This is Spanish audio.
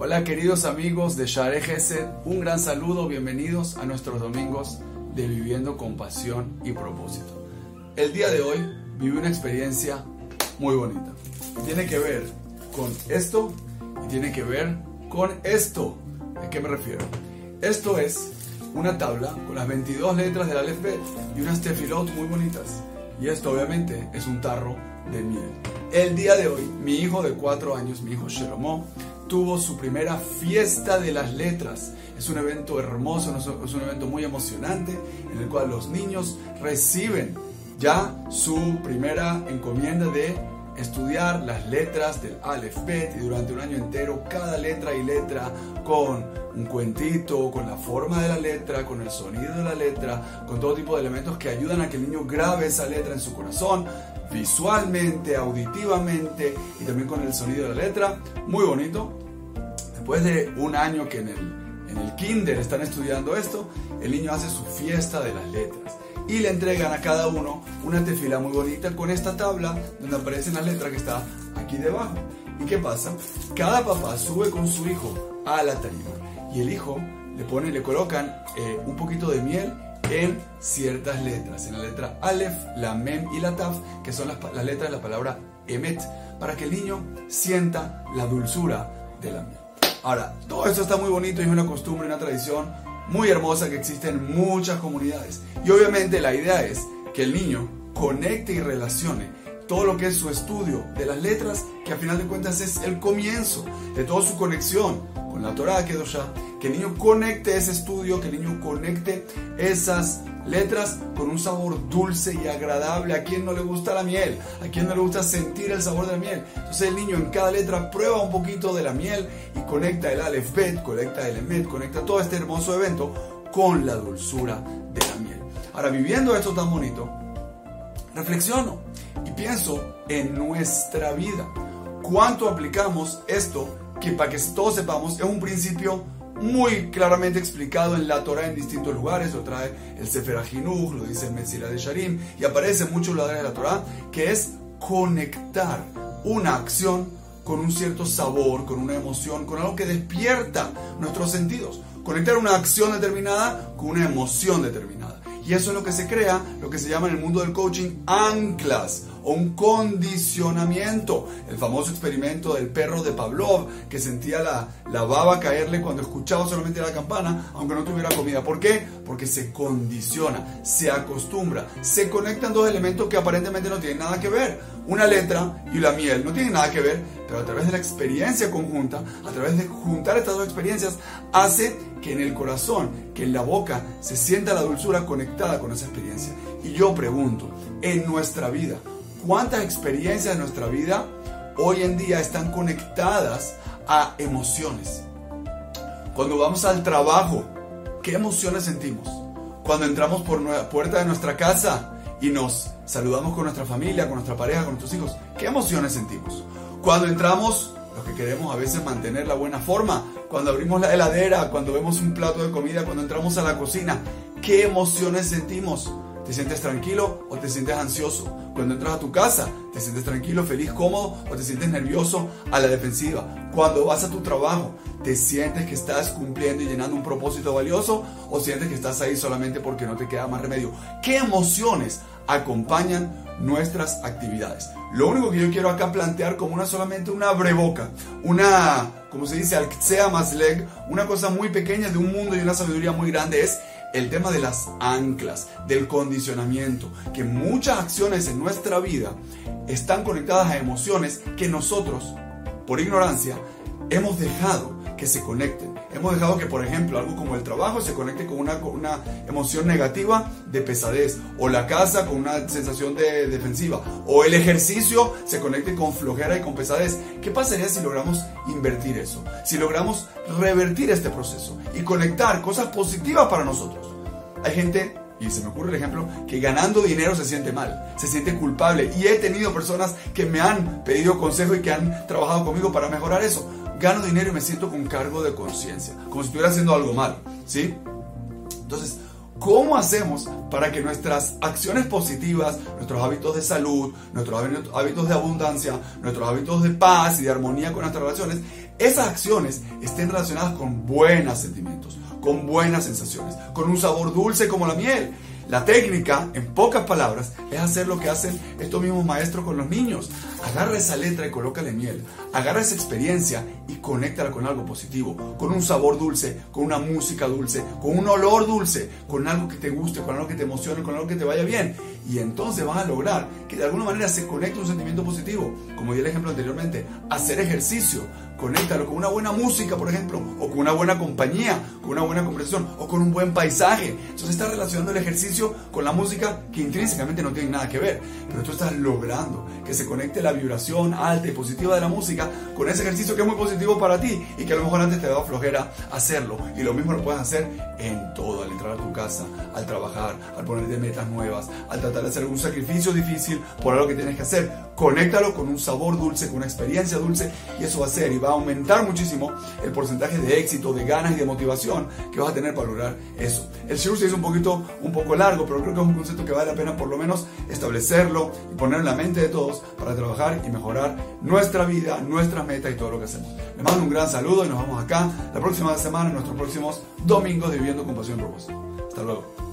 Hola queridos amigos de Share Gesed, un gran saludo, bienvenidos a nuestros domingos de Viviendo con Pasión y Propósito. El día de hoy viví una experiencia muy bonita. Tiene que ver con esto y tiene que ver con esto. ¿A qué me refiero? Esto es una tabla con las 22 letras del alfabeto y unas tefilot muy bonitas. Y esto obviamente es un tarro de miel. El día de hoy, mi hijo de 4 años, mi hijo Shelomo, tuvo su primera fiesta de las letras. Es un evento hermoso, es un evento muy emocionante en el cual los niños reciben ya su primera encomienda de estudiar las letras del Aleph Bet y durante un año entero cada letra y letra con un cuentito, con la forma de la letra, con el sonido de la letra, con todo tipo de elementos que ayudan a que el niño grabe esa letra en su corazón, visualmente, auditivamente y también con el sonido de la letra. Muy bonito. Después de un año que en el, en el kinder están estudiando esto, el niño hace su fiesta de las letras y le entregan a cada uno una tefila muy bonita con esta tabla donde aparecen las letras que está aquí debajo. ¿Y qué pasa? Cada papá sube con su hijo a la tarima y el hijo le pone, le colocan eh, un poquito de miel en ciertas letras, en la letra Aleph, la Mem y la Taf, que son las, letras de la palabra Emet, para que el niño sienta la dulzura de la miel. Ahora, todo esto está muy bonito y es una costumbre, una tradición muy hermosa que existe en muchas comunidades. Y obviamente la idea es que el niño conecte y relacione todo lo que es su estudio de las letras, que al final de cuentas es el comienzo de toda su conexión con la Torah Kedoshah, que el niño conecte ese estudio, que el niño conecte esas letras con un sabor dulce y agradable. A quien no le gusta la miel, a quien no le gusta sentir el sabor de la miel. Entonces el niño en cada letra prueba un poquito de la miel y conecta el Aleph Bet, conecta el Emet, conecta todo este hermoso evento con la dulzura de la miel. Ahora, viviendo esto tan bonito, reflexiono y pienso en nuestra vida. ¿Cuánto aplicamos esto que para que todos sepamos es un principio muy claramente explicado en la Torah en distintos lugares, lo trae el Sefer HaJinuch, lo dice el Mesila de Sharim, y aparece en muchos lugares de la Torah, que es conectar una acción con un cierto sabor, con una emoción, con algo que despierta nuestros sentidos. Conectar una acción determinada con una emoción determinada. Y eso es lo que se crea, lo que se llama en el mundo del coaching anclas o un condicionamiento. El famoso experimento del perro de Pavlov que sentía la, la baba caerle cuando escuchaba solamente la campana, aunque no tuviera comida. ¿Por qué? Porque se condiciona, se acostumbra, se conectan dos elementos que aparentemente no tienen nada que ver. Una letra y la miel no tienen nada que ver, pero a través de la experiencia conjunta, a través de juntar estas dos experiencias, hace que en el corazón, que en la boca, se sienta la dulzura conectada con esa experiencia. Y yo pregunto, en nuestra vida, ¿cuántas experiencias de nuestra vida hoy en día están conectadas a emociones? Cuando vamos al trabajo, ¿qué emociones sentimos? Cuando entramos por la puerta de nuestra casa y nos saludamos con nuestra familia, con nuestra pareja, con nuestros hijos, ¿qué emociones sentimos? Cuando entramos los que queremos a veces mantener la buena forma, cuando abrimos la heladera, cuando vemos un plato de comida, cuando entramos a la cocina, ¿qué emociones sentimos? ¿Te sientes tranquilo o te sientes ansioso? Cuando entras a tu casa, ¿te sientes tranquilo, feliz, cómodo o te sientes nervioso a la defensiva? Cuando vas a tu trabajo, ¿te sientes que estás cumpliendo y llenando un propósito valioso o sientes que estás ahí solamente porque no te queda más remedio? ¿Qué emociones acompañan nuestras actividades? Lo único que yo quiero acá plantear como una solamente una breboca, una, como se dice, al más leg, una cosa muy pequeña de un mundo y una sabiduría muy grande es el tema de las anclas, del condicionamiento, que muchas acciones en nuestra vida están conectadas a emociones que nosotros, por ignorancia, hemos dejado que se conecten. Hemos dejado que, por ejemplo, algo como el trabajo se conecte con una, una emoción negativa de pesadez, o la casa con una sensación de defensiva, o el ejercicio se conecte con flojera y con pesadez. ¿Qué pasaría si logramos invertir eso? Si logramos revertir este proceso y conectar cosas positivas para nosotros. Hay gente y se me ocurre el ejemplo que ganando dinero se siente mal, se siente culpable. Y he tenido personas que me han pedido consejo y que han trabajado conmigo para mejorar eso gano dinero y me siento con cargo de conciencia, como si estuviera haciendo algo mal, ¿sí? Entonces, ¿Cómo hacemos para que nuestras acciones positivas, nuestros hábitos de salud, nuestros hábitos de abundancia, nuestros hábitos de paz y de armonía con nuestras relaciones, esas acciones estén relacionadas con buenos sentimientos, con buenas sensaciones, con un sabor dulce como la miel? La técnica, en pocas palabras, es hacer lo que hacen estos mismos maestros con los niños. Agarra esa letra y colócale miel. Agarra esa experiencia y conéctala con algo positivo, con un sabor dulce, con una música dulce, con un olor dulce, con algo que te guste, con algo que te emocione, con algo que te vaya bien. Y entonces van a lograr que de alguna manera se conecte un sentimiento positivo. Como di el ejemplo anteriormente, hacer ejercicio conéctalo con una buena música, por ejemplo, o con una buena compañía, con una buena conversación, o con un buen paisaje. Entonces estás relacionando el ejercicio con la música que intrínsecamente no tiene nada que ver, pero tú estás logrando que se conecte la vibración alta y positiva de la música con ese ejercicio que es muy positivo para ti y que a lo mejor antes te daba flojera hacerlo. Y lo mismo lo puedes hacer en todo, al entrar a tu casa, al trabajar, al ponerte metas nuevas, al tratar de hacer algún sacrificio difícil por algo que tienes que hacer. Conéctalo con un sabor dulce, con una experiencia dulce y eso va a ser y va a aumentar muchísimo el porcentaje de éxito, de ganas y de motivación que vas a tener para lograr eso. El Shiru se hizo un poquito, un poco largo, pero creo que es un concepto que vale la pena por lo menos establecerlo y poner en la mente de todos para trabajar y mejorar nuestra vida, nuestras metas y todo lo que hacemos. Les mando un gran saludo y nos vemos acá la próxima semana en nuestros próximos domingos de Viviendo con Pasión y Propósito. Hasta luego.